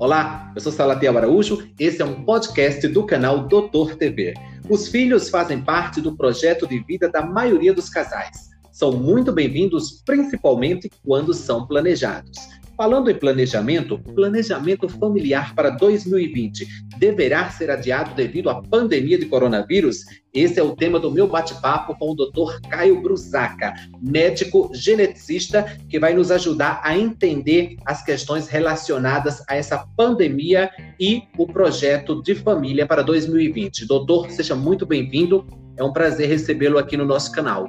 Olá, eu sou Salatiel Araújo, esse é um podcast do canal Doutor TV. Os filhos fazem parte do projeto de vida da maioria dos casais. São muito bem-vindos, principalmente quando são planejados. Falando em planejamento, planejamento familiar para 2020 deverá ser adiado devido à pandemia de coronavírus? Esse é o tema do meu bate-papo com o Dr. Caio Brusaca, médico geneticista, que vai nos ajudar a entender as questões relacionadas a essa pandemia e o projeto de família para 2020. Doutor, seja muito bem-vindo. É um prazer recebê-lo aqui no nosso canal.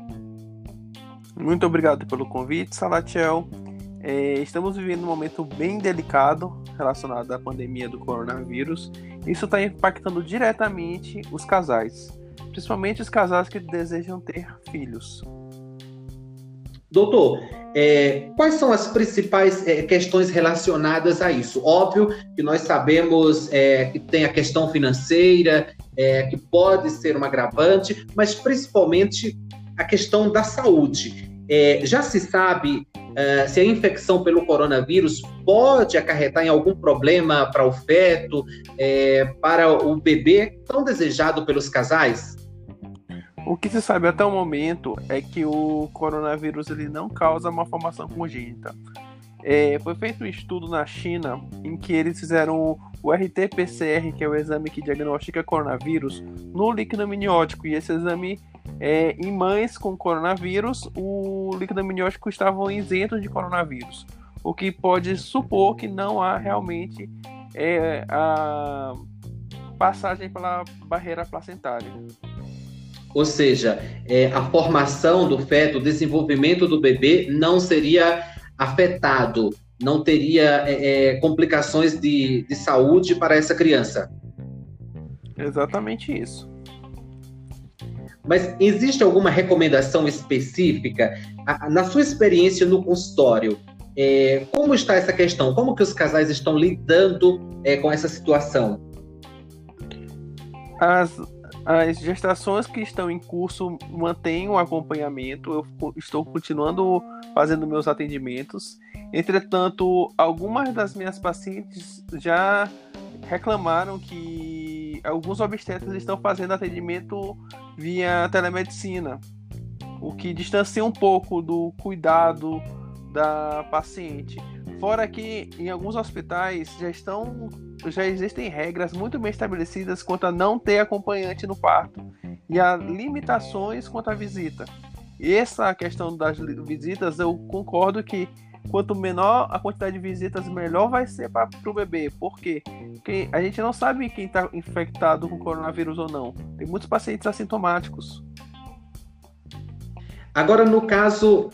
Muito obrigado pelo convite, Salatiel. É, estamos vivendo um momento bem delicado relacionado à pandemia do coronavírus. Isso está impactando diretamente os casais, principalmente os casais que desejam ter filhos. Doutor, é, quais são as principais é, questões relacionadas a isso? Óbvio que nós sabemos é, que tem a questão financeira, é, que pode ser uma agravante, mas principalmente a questão da saúde. É, já se sabe uh, se a infecção pelo coronavírus pode acarretar em algum problema para o feto, é, para o bebê tão desejado pelos casais? O que se sabe até o momento é que o coronavírus ele não causa uma formação congênita. É, foi feito um estudo na China em que eles fizeram o RT-PCR, que é o exame que diagnostica coronavírus, no líquido amniótico. E esse exame é, em mães com coronavírus, o líquido amniótico estava isento de coronavírus, o que pode supor que não há realmente é, a passagem pela barreira placentária. Ou seja, é, a formação do feto, o desenvolvimento do bebê não seria afetado, não teria é, é complicações de, de saúde para essa criança. Exatamente isso. Mas existe alguma recomendação específica? Na sua experiência no consultório, é, como está essa questão? Como que os casais estão lidando é, com essa situação? As, as gestações que estão em curso mantêm o acompanhamento. Eu estou continuando fazendo meus atendimentos. Entretanto, algumas das minhas pacientes já reclamaram que alguns obstetras estão fazendo atendimento via telemedicina, o que distancia um pouco do cuidado da paciente. Fora que em alguns hospitais já estão já existem regras muito bem estabelecidas quanto a não ter acompanhante no parto e há limitações quanto à visita. E essa questão das visitas eu concordo que quanto menor a quantidade de visitas, melhor vai ser para o bebê. Por quê? Porque a gente não sabe quem está infectado com coronavírus ou não. Tem muitos pacientes assintomáticos. Agora, no caso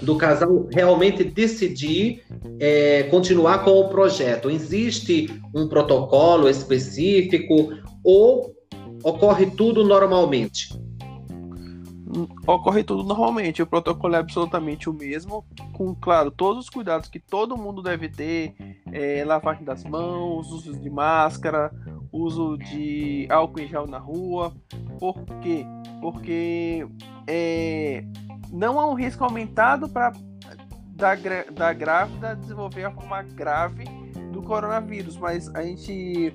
do casal realmente decidir é, continuar com o projeto, existe um protocolo específico ou ocorre tudo normalmente? Ocorre tudo normalmente. O protocolo é absolutamente o mesmo, com, claro, todos os cuidados que todo mundo deve ter: é, lavagem das mãos, uso de máscara, uso de álcool em gel na rua. Por quê? Porque é, não há um risco aumentado para da, da grávida desenvolver a forma grave do coronavírus, mas a gente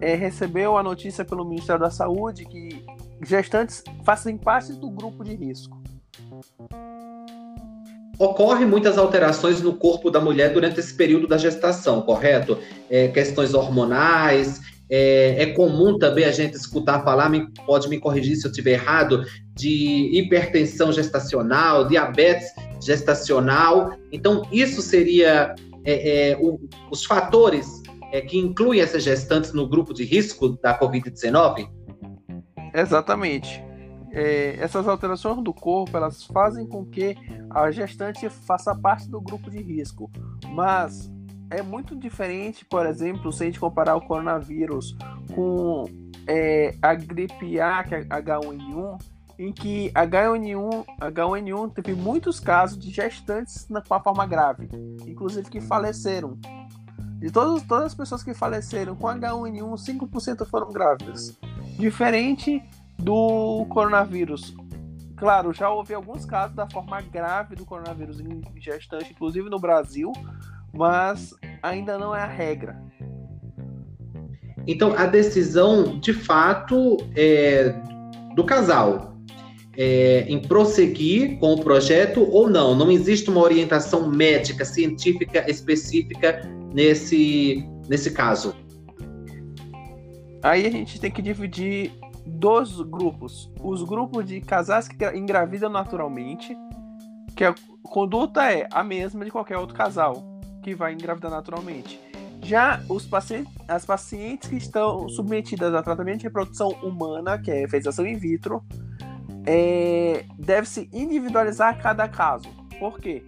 é, recebeu a notícia pelo Ministério da Saúde que gestantes fazem parte do grupo de risco. Ocorrem muitas alterações no corpo da mulher durante esse período da gestação, correto? É, questões hormonais. É, é, comum também a gente escutar falar, me, pode me corrigir se eu estiver errado, de hipertensão gestacional, diabetes gestacional. Então, isso seria é, é o, os fatores é, que incluem essas gestantes no grupo de risco da Covid-19? Exatamente. É, essas alterações do corpo elas fazem com que a gestante faça parte do grupo de risco, mas é muito diferente, por exemplo, se a gente comparar o coronavírus com é, a gripe A, que é H1N1, em que H1N1, H1N1 teve muitos casos de gestantes na, com a forma grave, inclusive que faleceram. De todas, todas as pessoas que faleceram com H1N1, 5% foram grávidas. Diferente do coronavírus. Claro, já houve alguns casos da forma grave do coronavírus em gestante, inclusive no Brasil, mas ainda não é a regra. Então, a decisão, de fato, é do casal é, em prosseguir com o projeto ou não. Não existe uma orientação médica, científica específica nesse, nesse caso. Aí a gente tem que dividir dois grupos. Os grupos de casais que engravidam naturalmente, que a conduta é a mesma de qualquer outro casal que vai engravidar naturalmente. Já os as pacientes que estão submetidas a tratamento de reprodução humana, que é fecundação in vitro, é, deve-se individualizar cada caso. Por quê?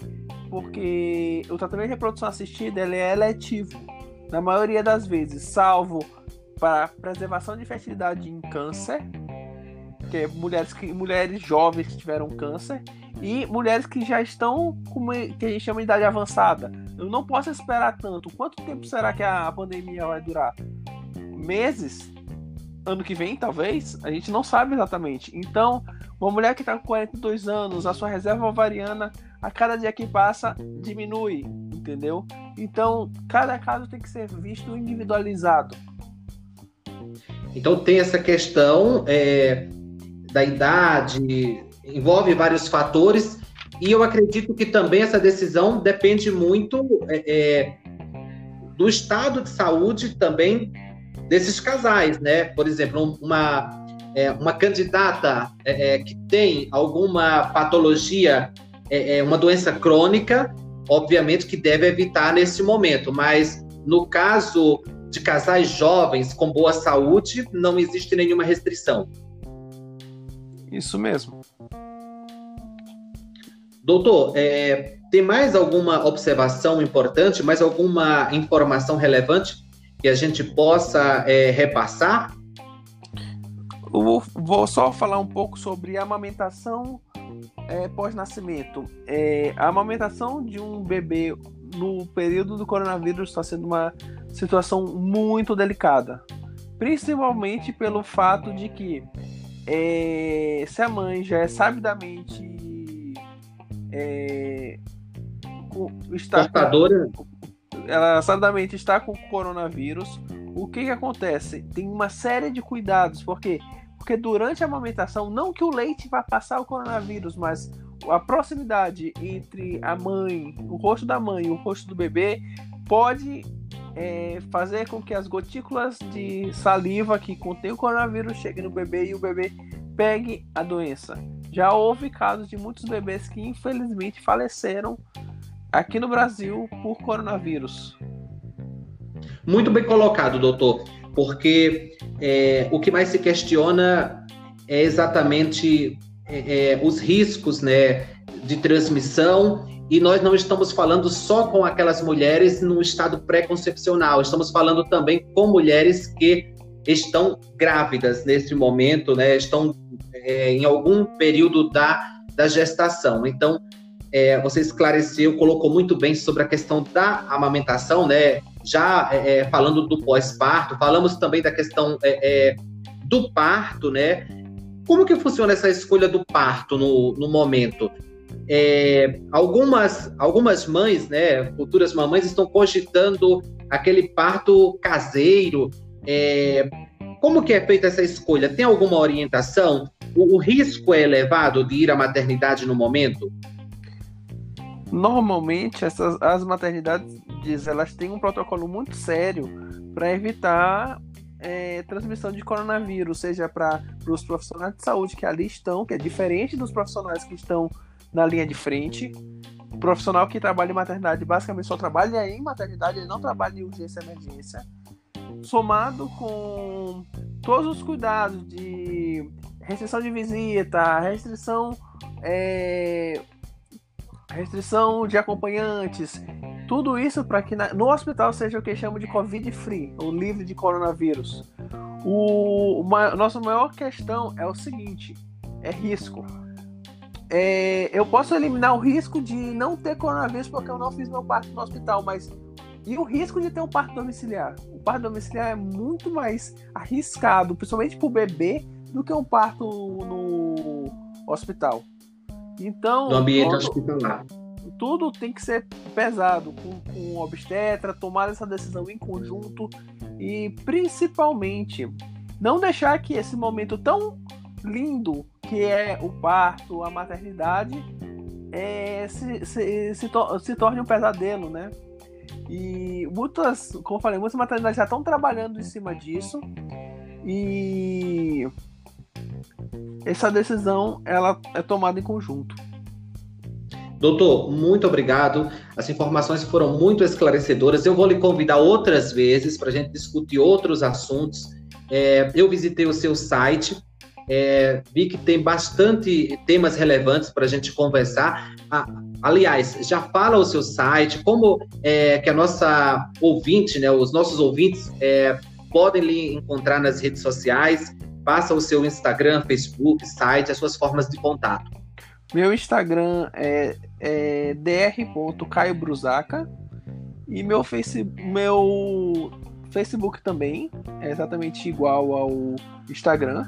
Porque o tratamento de reprodução assistida é eletivo. Na maioria das vezes, salvo para preservação de fertilidade em câncer, que é mulheres, que, mulheres jovens que tiveram câncer, e mulheres que já estão com que a gente chama de idade avançada. Eu não posso esperar tanto. Quanto tempo será que a pandemia vai durar? Meses? Ano que vem, talvez? A gente não sabe exatamente. Então, uma mulher que está com 42 anos, a sua reserva ovariana, a cada dia que passa, diminui, entendeu? Então, cada caso tem que ser visto individualizado. Então, tem essa questão é, da idade, envolve vários fatores, e eu acredito que também essa decisão depende muito é, é, do estado de saúde também desses casais, né? Por exemplo, uma, é, uma candidata é, é, que tem alguma patologia, uma doença crônica, obviamente que deve evitar nesse momento, mas no caso de casais jovens com boa saúde, não existe nenhuma restrição. Isso mesmo. Doutor, é, tem mais alguma observação importante, mais alguma informação relevante que a gente possa é, repassar? Eu vou, só falar um pouco sobre a amamentação é, pós-nascimento. É, a amamentação de um bebê no período do coronavírus está sendo uma situação muito delicada, principalmente pelo fato de que é, se a mãe já é sabidamente é, está Portadora. Ela sabidamente está com coronavírus. O que, que acontece? Tem uma série de cuidados, porque porque durante a amamentação, não que o leite vá passar o coronavírus, mas a proximidade entre a mãe, o rosto da mãe e o rosto do bebê pode é, fazer com que as gotículas de saliva que contém o coronavírus cheguem no bebê e o bebê pegue a doença. Já houve casos de muitos bebês que infelizmente faleceram aqui no Brasil por coronavírus. Muito bem colocado, doutor, porque é, o que mais se questiona é exatamente é, é, os riscos né, de transmissão e nós não estamos falando só com aquelas mulheres no estado pré-concepcional, estamos falando também com mulheres que estão grávidas nesse momento, né? Estão é, em algum período da, da gestação. Então, é, você esclareceu, colocou muito bem sobre a questão da amamentação, né? Já é, é falando do pós-parto, falamos também da questão é, é, do parto, né? Como que funciona essa escolha do parto no, no momento? É, algumas, algumas mães, né, futuras mamães, estão cogitando aquele parto caseiro. É, como que é feita essa escolha? Tem alguma orientação? O, o risco é elevado de ir à maternidade no momento? Normalmente, essas, as maternidades elas têm um protocolo muito sério para evitar é, transmissão de coronavírus, seja para os profissionais de saúde que ali estão, que é diferente dos profissionais que estão na linha de frente. O profissional que trabalha em maternidade basicamente só trabalha em maternidade, ele não trabalha em urgência e emergência. Somado com todos os cuidados de restrição de visita, restrição é, restrição de acompanhantes, tudo isso para que na, no hospital seja o que chama de Covid free, ou livre de coronavírus. O, nossa maior questão é o seguinte: é risco. É, eu posso eliminar o risco de não ter coronavírus porque eu não fiz meu parto no hospital, mas e o risco de ter um parto domiciliar? O parto domiciliar é muito mais arriscado, principalmente para o bebê, do que um parto no hospital. Então, no ambiente hospitalar. Tudo tem que ser pesado com, com obstetra, tomar essa decisão em conjunto. e principalmente não deixar que esse momento tão lindo que é o parto, a maternidade, é, se, se, se, to se torne um pesadelo, né? E muitas, como eu falei, muitas maternidades já estão trabalhando em cima disso. E essa decisão ela é tomada em conjunto. Doutor, muito obrigado. As informações foram muito esclarecedoras. Eu vou lhe convidar outras vezes para a gente discutir outros assuntos. É, eu visitei o seu site, é, vi que tem bastante temas relevantes para a gente conversar. Ah, aliás, já fala o seu site, como é, que a nossa ouvinte, né, os nossos ouvintes é, podem lhe encontrar nas redes sociais. Passa o seu Instagram, Facebook, site, as suas formas de contato. Meu Instagram é, é dr.caiobrusaca e meu, face, meu Facebook também é exatamente igual ao Instagram.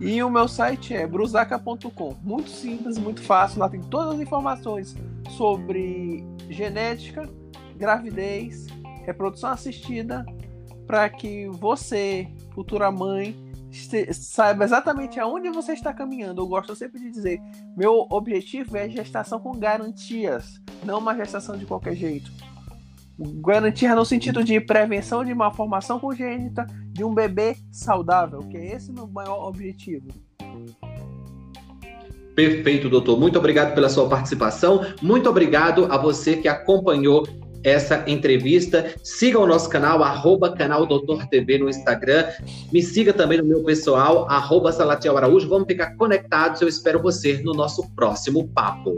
E o meu site é brusaca.com. Muito simples, muito fácil. Lá tem todas as informações sobre genética, gravidez, reprodução assistida, para que você, futura mãe, saiba exatamente aonde você está caminhando. Eu gosto sempre de dizer: meu objetivo é gestação com garantias, não uma gestação de qualquer jeito. Garantia no sentido de prevenção de uma formação congênita de um bebê saudável, que é esse o meu maior objetivo. Perfeito, doutor. Muito obrigado pela sua participação. Muito obrigado a você que acompanhou essa entrevista. Siga o nosso canal, arroba canal Doutor TV no Instagram. Me siga também no meu pessoal, arroba Salatiel Araújo. Vamos ficar conectados. Eu espero você no nosso próximo papo.